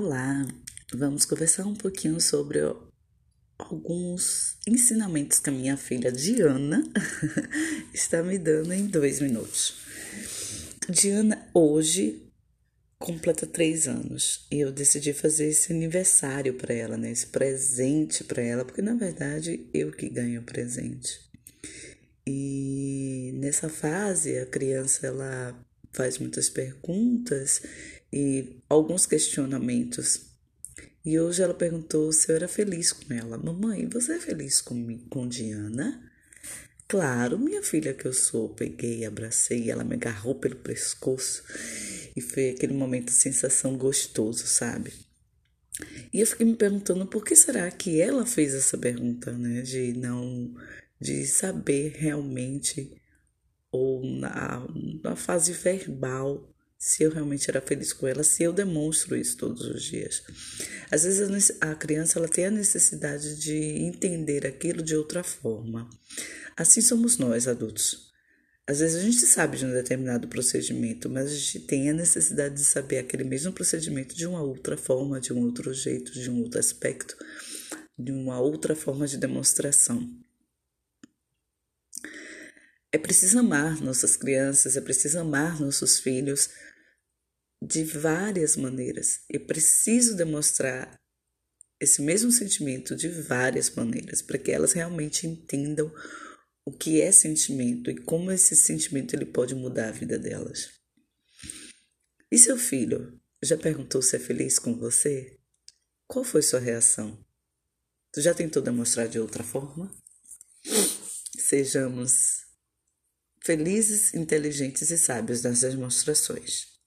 Olá, vamos conversar um pouquinho sobre alguns ensinamentos que a minha filha Diana está me dando em dois minutos. Diana hoje completa três anos e eu decidi fazer esse aniversário para ela, né? Esse presente para ela, porque na verdade eu que ganho o presente. E nessa fase a criança ela faz muitas perguntas e alguns questionamentos. E hoje ela perguntou se eu era feliz com ela. Mamãe, você é feliz com, com Diana? Claro, minha filha que eu sou. Peguei, abracei, ela me agarrou pelo pescoço e foi aquele momento de sensação gostoso, sabe? E eu fiquei me perguntando por que será que ela fez essa pergunta, né? De não, de saber realmente na, na fase verbal se eu realmente era feliz com ela, se eu demonstro isso todos os dias. Às vezes a criança ela tem a necessidade de entender aquilo de outra forma. Assim somos nós, adultos. Às vezes a gente sabe de um determinado procedimento, mas a gente tem a necessidade de saber aquele mesmo procedimento de uma outra forma, de um outro jeito, de um outro aspecto, de uma outra forma de demonstração. É preciso amar nossas crianças, é preciso amar nossos filhos de várias maneiras. É preciso demonstrar esse mesmo sentimento de várias maneiras para que elas realmente entendam o que é sentimento e como esse sentimento ele pode mudar a vida delas. E seu filho já perguntou se é feliz com você? Qual foi sua reação? Tu já tentou demonstrar de outra forma? Sejamos felizes, inteligentes e sábios nas demonstrações.